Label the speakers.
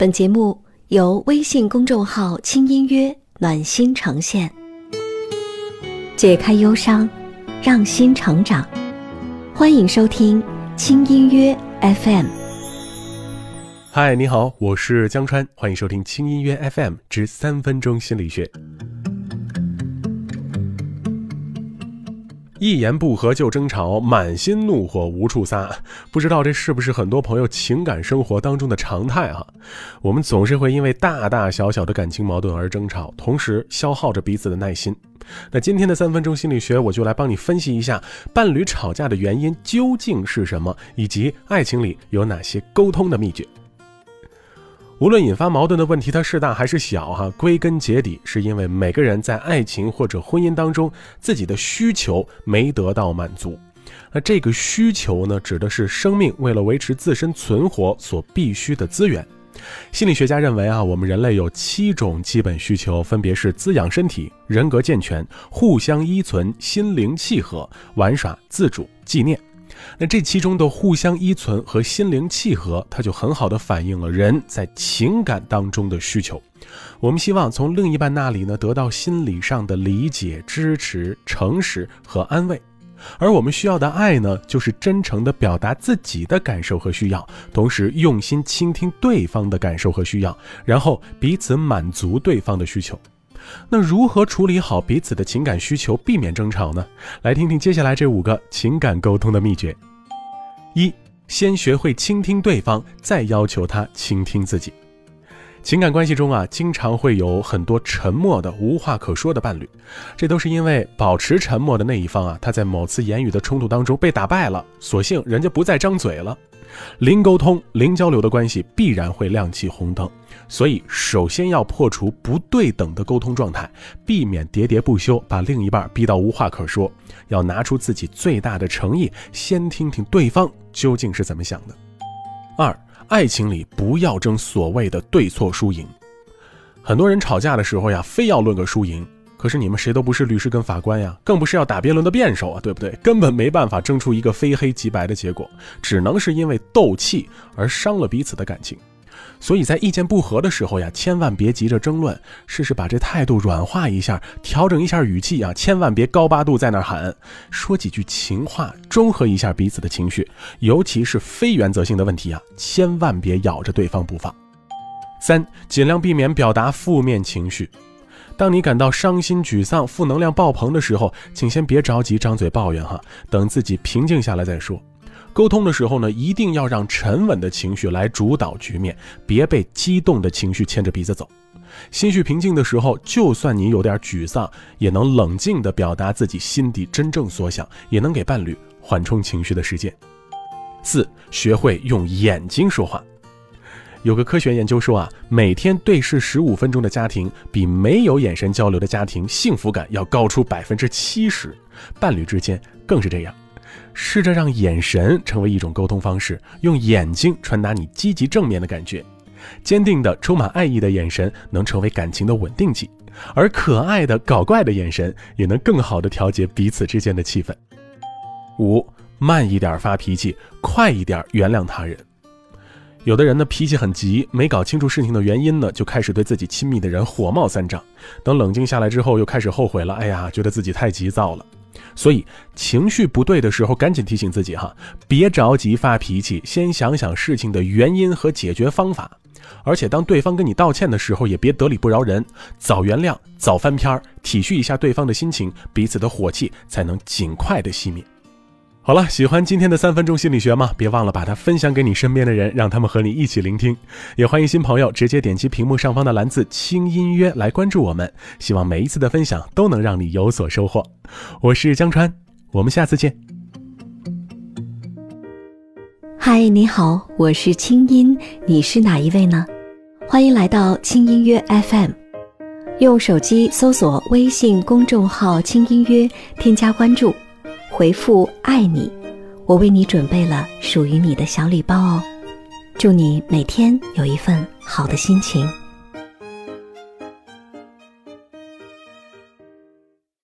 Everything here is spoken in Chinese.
Speaker 1: 本节目由微信公众号“轻音约暖心呈现，解开忧伤，让心成长。欢迎收听轻音乐 FM。
Speaker 2: 嗨，你好，我是江川，欢迎收听轻音乐 FM 之三分钟心理学。一言不合就争吵，满心怒火无处撒，不知道这是不是很多朋友情感生活当中的常态哈？我们总是会因为大大小小的感情矛盾而争吵，同时消耗着彼此的耐心。那今天的三分钟心理学，我就来帮你分析一下伴侣吵架的原因究竟是什么，以及爱情里有哪些沟通的秘诀。无论引发矛盾的问题它是大还是小，哈，归根结底是因为每个人在爱情或者婚姻当中自己的需求没得到满足。那这个需求呢，指的是生命为了维持自身存活所必须的资源。心理学家认为啊，我们人类有七种基本需求，分别是滋养身体、人格健全、互相依存、心灵契合、玩耍、自主、纪念。那这其中的互相依存和心灵契合，它就很好的反映了人在情感当中的需求。我们希望从另一半那里呢得到心理上的理解、支持、诚实和安慰，而我们需要的爱呢，就是真诚的表达自己的感受和需要，同时用心倾听对方的感受和需要，然后彼此满足对方的需求。那如何处理好彼此的情感需求，避免争吵呢？来听听接下来这五个情感沟通的秘诀。一，先学会倾听对方，再要求他倾听自己。情感关系中啊，经常会有很多沉默的、无话可说的伴侣，这都是因为保持沉默的那一方啊，他在某次言语的冲突当中被打败了，索性人家不再张嘴了。零沟通、零交流的关系必然会亮起红灯，所以首先要破除不对等的沟通状态，避免喋喋不休，把另一半逼到无话可说。要拿出自己最大的诚意，先听听对方究竟是怎么想的。二，爱情里不要争所谓的对错输赢，很多人吵架的时候呀，非要论个输赢。可是你们谁都不是律师跟法官呀，更不是要打辩论的辩手啊，对不对？根本没办法争出一个非黑即白的结果，只能是因为斗气而伤了彼此的感情。所以在意见不合的时候呀，千万别急着争论，试试把这态度软化一下，调整一下语气啊，千万别高八度在那喊，说几句情话，中和一下彼此的情绪。尤其是非原则性的问题啊，千万别咬着对方不放。三，尽量避免表达负面情绪。当你感到伤心、沮丧、负能量爆棚的时候，请先别着急张嘴抱怨哈，等自己平静下来再说。沟通的时候呢，一定要让沉稳的情绪来主导局面，别被激动的情绪牵着鼻子走。心绪平静的时候，就算你有点沮丧，也能冷静地表达自己心底真正所想，也能给伴侣缓冲情绪的时间。四，学会用眼睛说话。有个科学研究说啊，每天对视十五分钟的家庭，比没有眼神交流的家庭幸福感要高出百分之七十。伴侣之间更是这样。试着让眼神成为一种沟通方式，用眼睛传达你积极正面的感觉。坚定的、充满爱意的眼神能成为感情的稳定剂，而可爱的、搞怪的眼神也能更好的调节彼此之间的气氛。五，慢一点发脾气，快一点原谅他人。有的人呢脾气很急，没搞清楚事情的原因呢，就开始对自己亲密的人火冒三丈。等冷静下来之后，又开始后悔了。哎呀，觉得自己太急躁了。所以情绪不对的时候，赶紧提醒自己哈，别着急发脾气，先想想事情的原因和解决方法。而且当对方跟你道歉的时候，也别得理不饶人，早原谅，早翻篇儿，体恤一下对方的心情，彼此的火气才能尽快的熄灭。好了，喜欢今天的三分钟心理学吗？别忘了把它分享给你身边的人，让他们和你一起聆听。也欢迎新朋友直接点击屏幕上方的蓝字“轻音乐”来关注我们。希望每一次的分享都能让你有所收获。我是江川，我们下次见。
Speaker 1: 嗨，你好，我是清音，你是哪一位呢？欢迎来到轻音乐 FM，用手机搜索微信公众号“轻音乐”，添加关注。回复爱你，我为你准备了属于你的小礼包哦。祝你每天有一份好的心情。